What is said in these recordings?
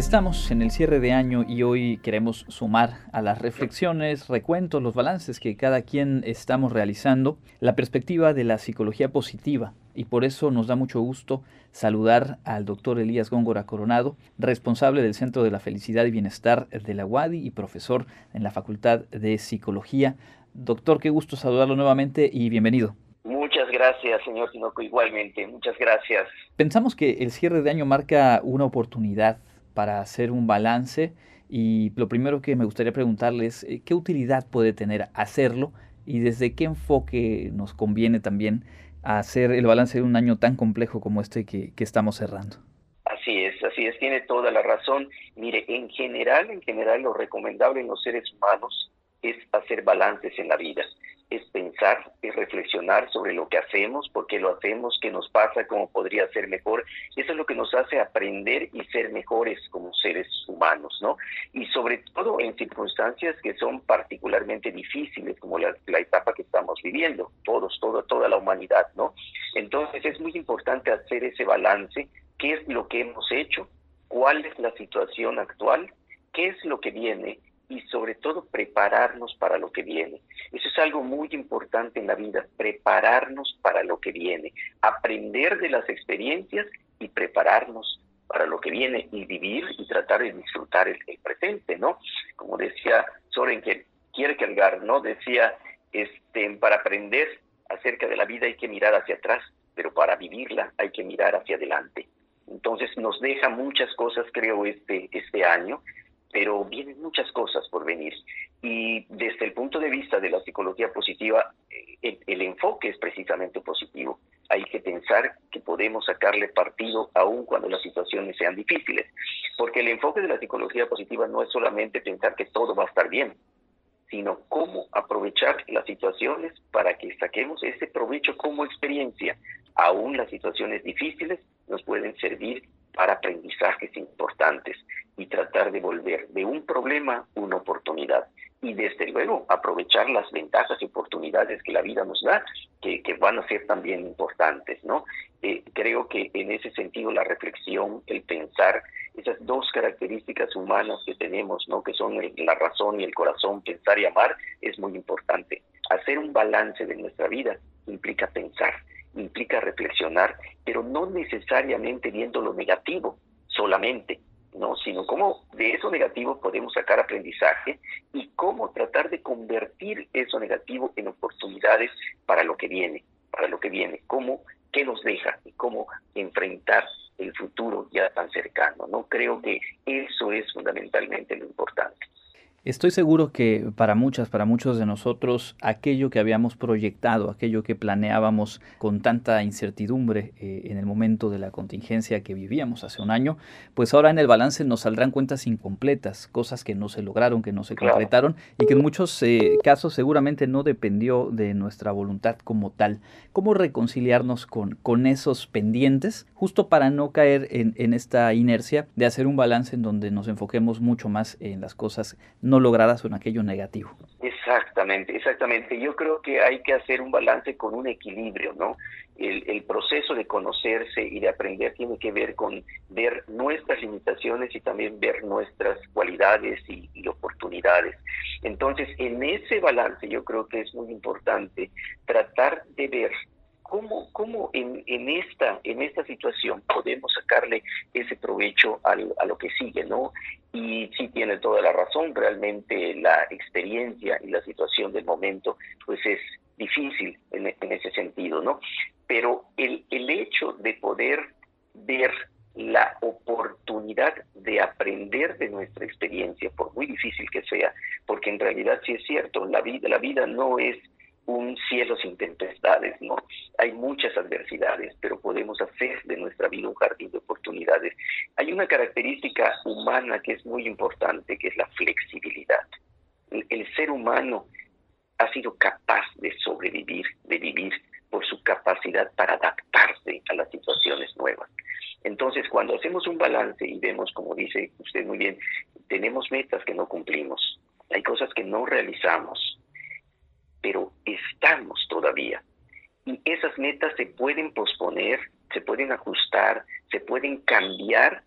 Estamos en el cierre de año y hoy queremos sumar a las reflexiones, recuentos, los balances que cada quien estamos realizando, la perspectiva de la psicología positiva. Y por eso nos da mucho gusto saludar al doctor Elías Góngora Coronado, responsable del Centro de la Felicidad y Bienestar de la UADI y profesor en la Facultad de Psicología. Doctor, qué gusto saludarlo nuevamente y bienvenido. Muchas gracias, señor Tinoco, igualmente. Muchas gracias. Pensamos que el cierre de año marca una oportunidad para hacer un balance y lo primero que me gustaría preguntarles, eh, ¿qué utilidad puede tener hacerlo y desde qué enfoque nos conviene también hacer el balance de un año tan complejo como este que, que estamos cerrando? Así es, así es, tiene toda la razón. Mire, en general, en general lo recomendable en los seres humanos es hacer balances en la vida es pensar, es reflexionar sobre lo que hacemos, por qué lo hacemos, qué nos pasa, cómo podría ser mejor. Eso es lo que nos hace aprender y ser mejores como seres humanos, ¿no? Y sobre todo en circunstancias que son particularmente difíciles, como la, etapa que estamos viviendo, todos, toda, toda la humanidad, ¿no? Entonces es muy importante hacer ese balance, qué es lo que hemos hecho, cuál es la situación actual, qué es lo que viene y sobre todo prepararnos para lo que viene. Algo muy importante en la vida, prepararnos para lo que viene, aprender de las experiencias y prepararnos para lo que viene y vivir y tratar de disfrutar el, presente, ¿no? Como decía Soren Kierkegaard, ¿no? Decía, este, para aprender acerca de la vida hay que mirar hacia atrás, pero para vivirla hay que mirar hacia adelante. Entonces nos deja muchas cosas, creo, este, este año pero vienen muchas cosas por venir. Y desde el punto de vista de la psicología positiva, eh, el, enfoque es precisamente positivo. Hay que pensar que podemos sacarle partido aún cuando las situaciones sean difíciles, porque el enfoque de la psicología positiva no es solamente pensar que todo va a estar bien, sino cómo aprovechar las situaciones para que saquemos ese provecho como experiencia. Aún las situaciones difíciles nos pueden servir para aprendizajes importantes y tratar de volver de un problema una oportunidad y desde luego aprovechar las ventajas y oportunidades que la vida nos da, que, van a ser también importantes, ¿no? Eh, creo que en ese sentido la reflexión, el pensar, esas dos características humanas que tenemos, ¿no? Que son la razón y el corazón, pensar y amar, es muy importante. Hacer un balance de nuestra vida implica pensar, implica reflexionar, pero no necesariamente viendo lo negativo solamente, no, sino cómo de eso negativo podemos sacar aprendizaje y cómo tratar de convertir eso negativo en oportunidades para lo que viene, para lo que viene, cómo, qué nos deja y cómo enfrentar el futuro ya tan cercano. No creo que eso es fundamentalmente lo importante. Estoy seguro que para muchas, para muchos de nosotros, aquello que habíamos proyectado, aquello que planeábamos con tanta incertidumbre eh, en el momento de la contingencia que vivíamos hace un año, pues ahora en el balance nos saldrán cuentas incompletas, cosas que no se lograron, que no se concretaron y que en muchos eh, casos seguramente no dependió de nuestra voluntad como tal. ¿Cómo reconciliarnos con, con esos pendientes justo para no caer en, en esta inercia de hacer un balance en donde nos enfoquemos mucho más en las cosas no logradas en aquello negativo. Exactamente, exactamente. Yo creo que hay que hacer un balance con un equilibrio, ¿no? El, proceso de conocerse y de aprender tiene que ver con ver nuestras limitaciones y también ver nuestras cualidades y, y oportunidades. Entonces, en ese balance yo creo que es muy importante tratar de ver ¿Cómo, cómo en, en, esta, en esta situación podemos sacarle ese provecho al, a lo que sigue, ¿no? Y sí tiene toda la razón, realmente la experiencia y la situación del momento, pues es difícil en, en ese sentido, ¿no? Pero el, el hecho de poder ver la oportunidad de aprender de nuestra experiencia, por muy difícil que sea, porque en realidad sí es cierto, la vida, la vida no es un cielo sin tempestades, ¿no? Hay muchas adversidades, pero podemos hacer de nuestra vida un jardín de oportunidades. Hay una característica humana que es muy importante, que es la flexibilidad. El, ser humano ha sido capaz de sobrevivir, de vivir por su capacidad para adaptarse a las situaciones nuevas. Entonces, cuando hacemos un balance y vemos, como dice usted muy bien, tenemos metas que no cumplimos, hay cosas que no realizamos, pero estamos todavía. Y esas metas se pueden posponer, se pueden ajustar, se pueden cambiar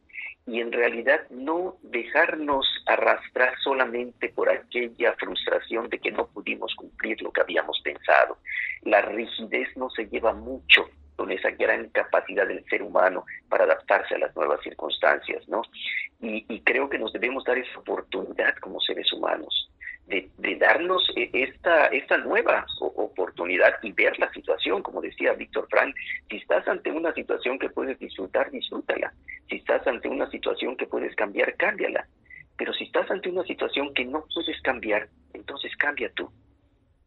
y en realidad no dejarnos arrastrar solamente por aquella frustración de que no pudimos cumplir lo que habíamos pensado. La rigidez no se lleva mucho con esa gran capacidad del ser humano para adaptarse a las nuevas circunstancias, ¿no? Y, y creo que nos debemos dar esa oportunidad como seres humanos de, darnos e, esta, esta nueva oportunidad y ver la situación, como decía Víctor Frank, si estás ante una situación que puedes disfrutar, disfrútala. Si estás ante una situación que puedes cambiar, cámbiala. Pero si estás ante una situación que no puedes cambiar, entonces cambia tú.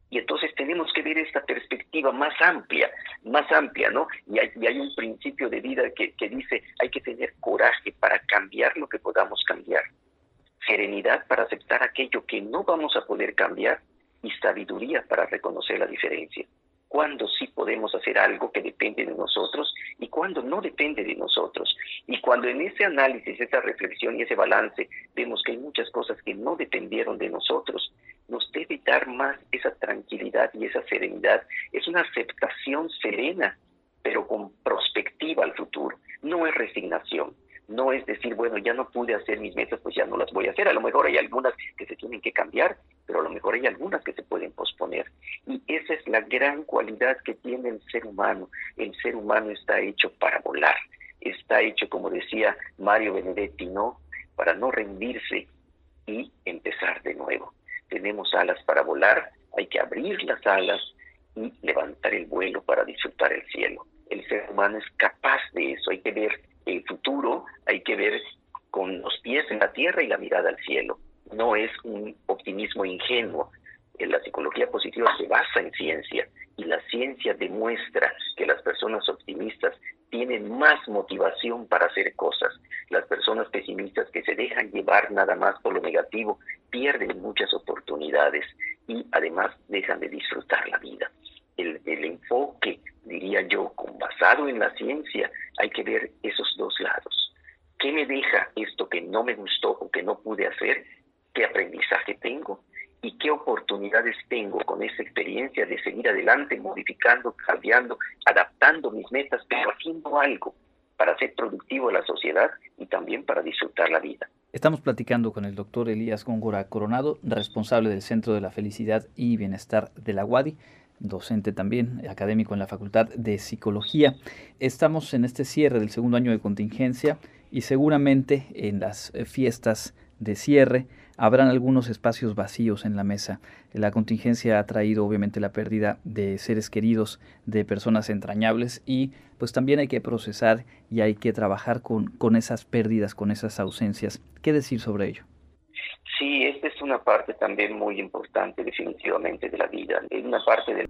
Y entonces tenemos que ver esta perspectiva más amplia, más amplia, ¿no? Y hay, y hay un principio de vida que, que dice, hay que tener coraje para cambiar lo que podamos cambiar serenidad para aceptar aquello que no vamos a poder cambiar y sabiduría para reconocer la diferencia. Cuando sí podemos hacer algo que depende de nosotros y cuando no depende de nosotros. Y cuando en ese análisis, esa reflexión y ese balance vemos que hay muchas cosas que no dependieron de nosotros, nos debe dar más esa tranquilidad y esa serenidad. Es una aceptación serena, pero con perspectiva al futuro. No es resignación no es decir, bueno, ya no pude hacer mis metas, pues ya no las voy a hacer. A lo mejor hay algunas que se tienen que cambiar, pero a lo mejor hay algunas que se pueden posponer. Y esa es la gran cualidad que tiene el ser humano. El ser humano está hecho para volar. Está hecho, como decía Mario Benedetti, ¿no? Para no rendirse y empezar de nuevo. Tenemos alas para volar, hay que abrir las alas y levantar el vuelo para disfrutar el cielo. El ser humano es capaz de eso, hay que ver el futuro hay que ver con los pies en la tierra y la mirada al cielo. No es un optimismo ingenuo. La psicología positiva se basa en ciencia y la ciencia demuestra que las personas optimistas tienen más motivación para hacer cosas. Las personas pesimistas que se dejan llevar nada más por lo negativo pierden muchas oportunidades y además dejan de disfrutar la vida. El, el enfoque, diría yo, con basado en la ciencia, hay que ver esos dos lados. ¿Qué me deja esto que no me gustó o que no pude hacer? ¿Qué aprendizaje tengo? ¿Y qué oportunidades tengo con esa experiencia de seguir adelante, modificando, cambiando, adaptando mis metas, pero haciendo algo para ser productivo en la sociedad y también para disfrutar la vida? Estamos platicando con el doctor Elías Góngora Coronado, responsable del Centro de la Felicidad y Bienestar de la UADI docente también, académico en la Facultad de Psicología. Estamos en este cierre del segundo año de contingencia y seguramente en las eh, fiestas de cierre habrán algunos espacios vacíos en la mesa. La contingencia ha traído obviamente la pérdida de seres queridos, de personas entrañables y pues también hay que procesar y hay que trabajar con, con esas pérdidas, con esas ausencias. ¿Qué decir sobre ello? Sí, esta es una parte también muy importante definitivamente de la vida. Es una parte de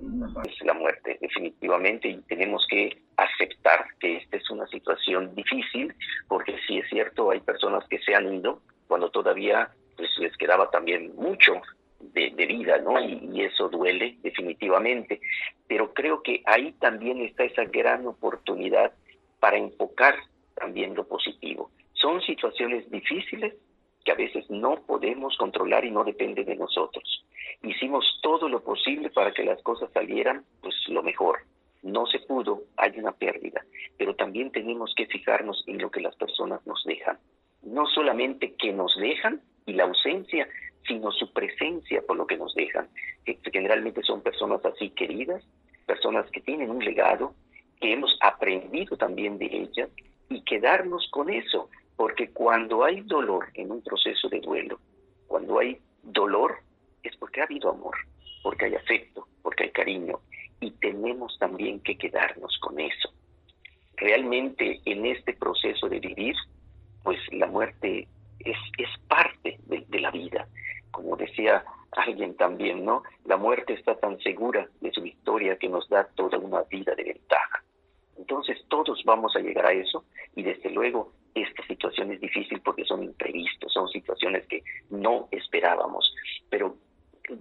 la muerte definitivamente y tenemos que aceptar que esta es una situación difícil porque sí es cierto, hay personas que se han ido cuando todavía pues, les quedaba también mucho de, vida, ¿no? Y, y, eso duele definitivamente. Pero creo que ahí también está esa gran oportunidad para enfocar también lo positivo. Son situaciones difíciles, que a veces no podemos controlar y no depende de nosotros. Hicimos todo lo posible para que las cosas salieran pues lo mejor. No se pudo, hay una pérdida, pero también tenemos que fijarnos en lo que las personas nos dejan. No solamente que nos dejan y la ausencia, sino su presencia por lo que nos dejan. Que generalmente son personas así queridas, personas que tienen un legado, que hemos aprendido también de ellas y quedarnos con eso, porque cuando hay dolor en un proceso de duelo, cuando hay dolor, es porque ha habido amor, porque hay afecto, porque hay cariño, y tenemos también que quedarnos con eso. Realmente en este proceso de vivir, pues la muerte es, es parte de, de la vida. Como decía alguien también, ¿no? La muerte está tan segura de su victoria que nos da toda una vida de ventaja. Entonces todos vamos a llegar a eso y desde luego esta situación es difícil porque son imprevistos, son situaciones que no esperábamos, pero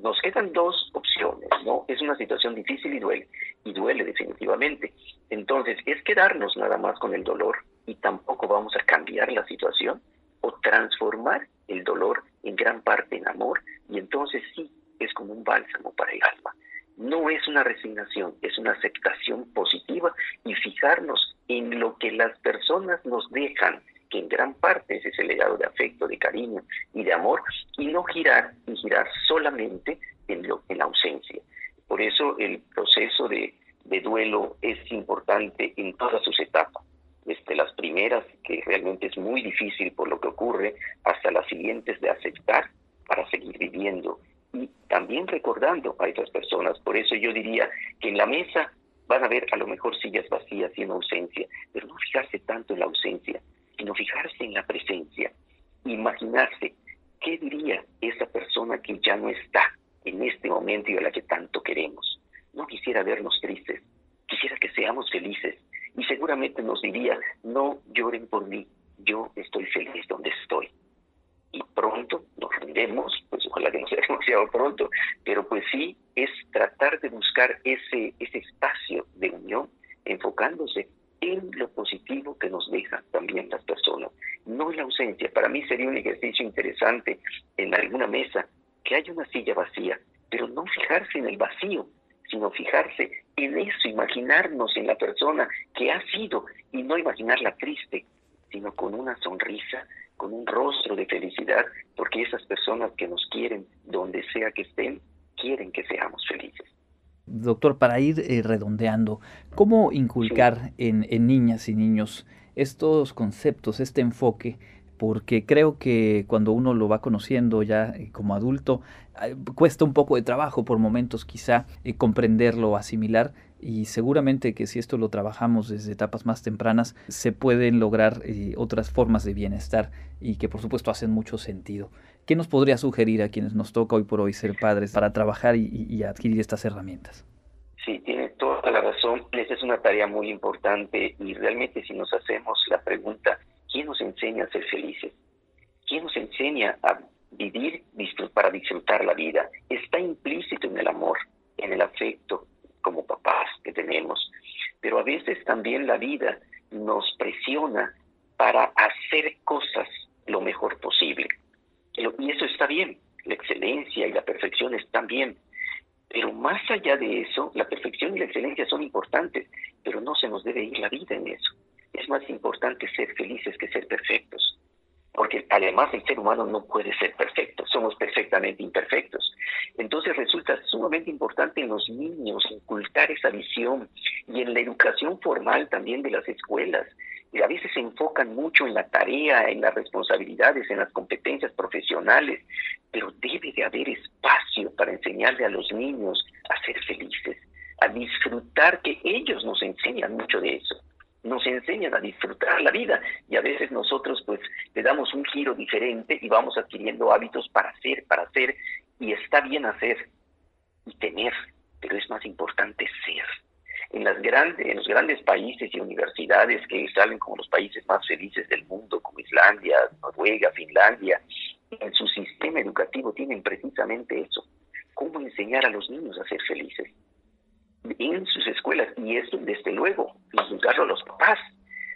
nos quedan dos opciones, ¿no? Es una situación difícil y duele, y duele definitivamente. Entonces, es quedarnos nada más con el dolor y tampoco vamos a cambiar la situación o transformar el dolor en gran parte en amor y entonces sí es como un bálsamo para el alma. No es una resignación, es una aceptación positiva y fijarnos en lo que las personas nos dejan que en gran parte es ese legado de afecto, de cariño y de amor, y no girar, y girar solamente en, lo, en la ausencia. Por eso el proceso de, de duelo es importante en todas sus etapas desde las primeras, que realmente es muy difícil por lo que ocurre, hasta las siguientes de aceptar para seguir viviendo y también recordando a esas personas. Por eso yo diría que en la mesa van a ver a lo mejor sillas vacías y en ausencia, pero no fijarse tanto en la ausencia, sino fijarse en la presencia, imaginarse qué diría esa persona que ya no está en este momento y a la que tanto queremos. No quisiera vernos tristes, quisiera que seamos felices y seguramente nos diría, no lloren por mí, demasiado pronto, pero pues sí es tratar de buscar ese, ese espacio de unión enfocándose en lo positivo que nos dejan también las personas, no en la ausencia. Para mí sería un ejercicio interesante en alguna mesa que haya una silla vacía, pero no fijarse en el vacío, sino fijarse en eso, imaginarnos en la persona que ha sido y no imaginarla triste, sino con una sonrisa, con un rostro de felicidad, porque esas personas que nos quieren, donde sea que estén, quieren que seamos felices. Doctor, para ir eh, redondeando, ¿cómo inculcar en, en niñas y niños estos conceptos, este enfoque porque creo que cuando uno lo va conociendo ya eh, como adulto, cuesta un poco de trabajo por momentos quizá eh, comprenderlo, asimilar, y seguramente que si esto lo trabajamos desde etapas más tempranas, se pueden lograr eh, otras formas de bienestar y que por supuesto hacen mucho sentido. ¿Qué nos podría sugerir a quienes nos toca hoy por hoy ser padres para trabajar y, adquirir estas herramientas? Sí, tiene toda la razón. Esa es una tarea muy importante y realmente si nos hacemos la pregunta, ¿quién nos enseña a ser felices? ¿Quién nos enseña a vivir para disfrutar la vida? Está implícito en el amor, en el afecto, como papás que tenemos, pero a veces también la vida nos presiona para hacer cosas lo mejor posible. Y eso está bien, la excelencia y la perfección están bien, pero más allá de eso, la perfección y la excelencia son importantes, pero no se nos debe ir la vida en eso. Es más importante ser felices que ser perfectos porque además el ser humano no puede ser perfecto, somos perfectamente imperfectos. Entonces resulta sumamente importante en los niños inculcar esa visión y en la educación formal también de las escuelas. Y a veces se enfocan mucho en la tarea, en las responsabilidades, en las competencias profesionales, pero debe de haber espacio para enseñarle a los niños a ser felices, a disfrutar, que ellos nos enseñan mucho de eso nos enseñan a disfrutar la vida y a veces nosotros pues le damos un giro diferente y vamos adquiriendo hábitos para hacer, para hacer y está bien hacer y tener, pero es más importante ser. En, las grandes, en los grandes países y universidades que salen como los países más felices del mundo, como Islandia, Noruega, Finlandia, en su sistema educativo tienen precisamente eso, cómo enseñar a los niños a ser felices en sus escuelas y eso desde luego inculcarlo a los papás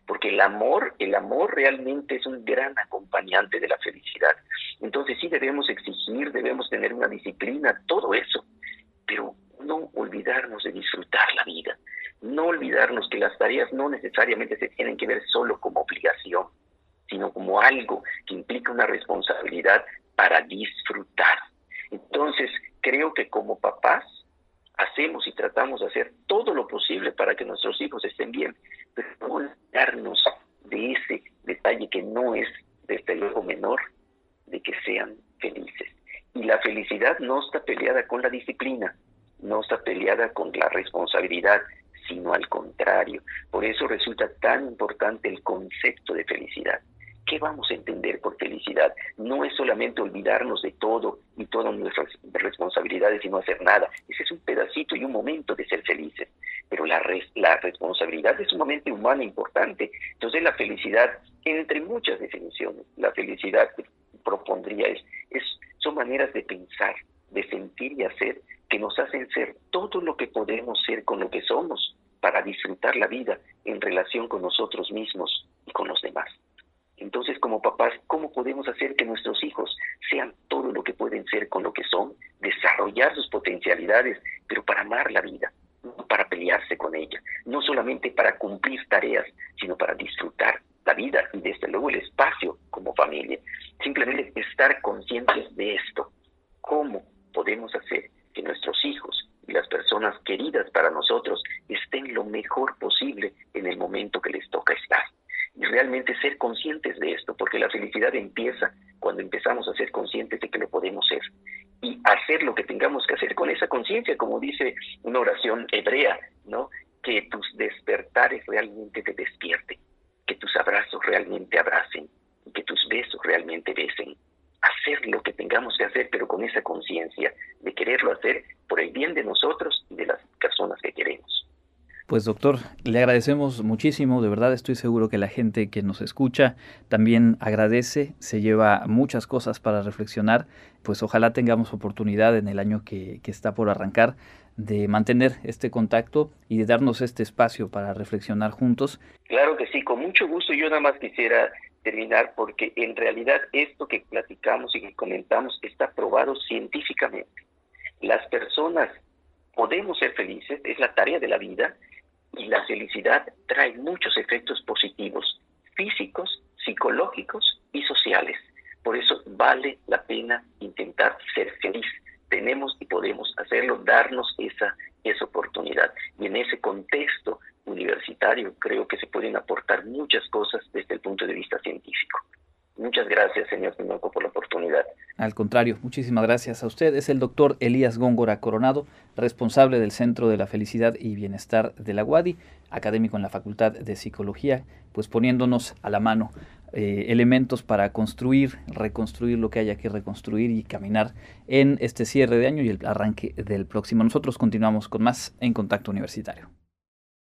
porque el amor el amor realmente es un gran acompañante de la felicidad. Entonces sí debemos exigir debemos tener una disciplina todo eso pero no olvidarnos de disfrutar la vida no olvidarnos que las tareas no necesariamente se tienen que ver solo como obligación sino como algo que implica una responsabilidad para disfrutar. Entonces creo que como papás hacemos y tratamos de hacer todo lo posible para que nuestros hijos estén bien, pero no olvidarnos de ese detalle que no es, desde luego, menor, de que sean felices. Y la felicidad no está peleada con la disciplina, no está peleada con la responsabilidad, sino al contrario. Por eso resulta tan importante el concepto de felicidad. ¿Qué vamos a entender por felicidad? No es solamente olvidarnos de todo y todas nuestras responsabilidades y no hacer nada. Ese es un pedacito y un momento de ser felices. Pero la, la responsabilidad es sumamente humana e importante. Entonces la felicidad, entre muchas definiciones, la felicidad que propondría es, es, son maneras de pensar, de sentir y hacer que nos hacen ser todo lo que podemos ser con lo que somos para disfrutar la vida en relación con nosotros mismos y con los demás. Entonces, como papás, ¿cómo podemos hacer que nuestros hijos sean todo lo que pueden ser con lo que son, desarrollar sus potencialidades, pero para amar la vida, no para pelearse con ella, no solamente para cumplir tareas, sino para disfrutar la vida? y desde luego el espacio como familia. Simplemente estar conscientes de esto. ¿Cómo podemos hacer que nuestros hijos y las personas queridas para nosotros estén lo mejor posible ser conscientes de esto, porque la felicidad empieza cuando empezamos a ser conscientes de que lo podemos ser y hacer lo que tengamos que hacer con esa conciencia, como dice una oración hebrea, ¿no? Que tus despertares realmente te despierten, que tus abrazos realmente abracen, que tus besos realmente besen. Hacer lo que tengamos que hacer, pero con esa conciencia de quererlo hacer por el bien de nosotros y de las personas que queremos. Pues doctor, le agradecemos muchísimo, de verdad estoy seguro que la gente que nos escucha también agradece, se lleva muchas cosas para reflexionar, pues ojalá tengamos oportunidad en el año que, está por arrancar de mantener este contacto y de darnos este espacio para reflexionar juntos. Claro que sí, con mucho gusto. Yo nada más quisiera terminar porque en realidad esto que platicamos y que comentamos está probado científicamente. Las personas podemos ser felices, es la tarea de la vida, y la felicidad trae muchos efectos positivos, físicos, psicológicos y sociales. Por eso vale la pena intentar ser feliz. Tenemos y podemos hacerlo, darnos esa, esa oportunidad. Y en ese contexto universitario creo que se pueden aportar muchas cosas desde el punto de vista científico. Muchas gracias, señor Tinoco, por la oportunidad. Al contrario, muchísimas gracias a usted. Es el doctor Elías Góngora Coronado, responsable del Centro de la Felicidad y Bienestar de la UADI, académico en la Facultad de Psicología, pues poniéndonos a la mano eh, elementos para construir, reconstruir lo que haya que reconstruir y caminar en este cierre de año y el arranque del próximo. Nosotros continuamos con más en Contacto Universitario.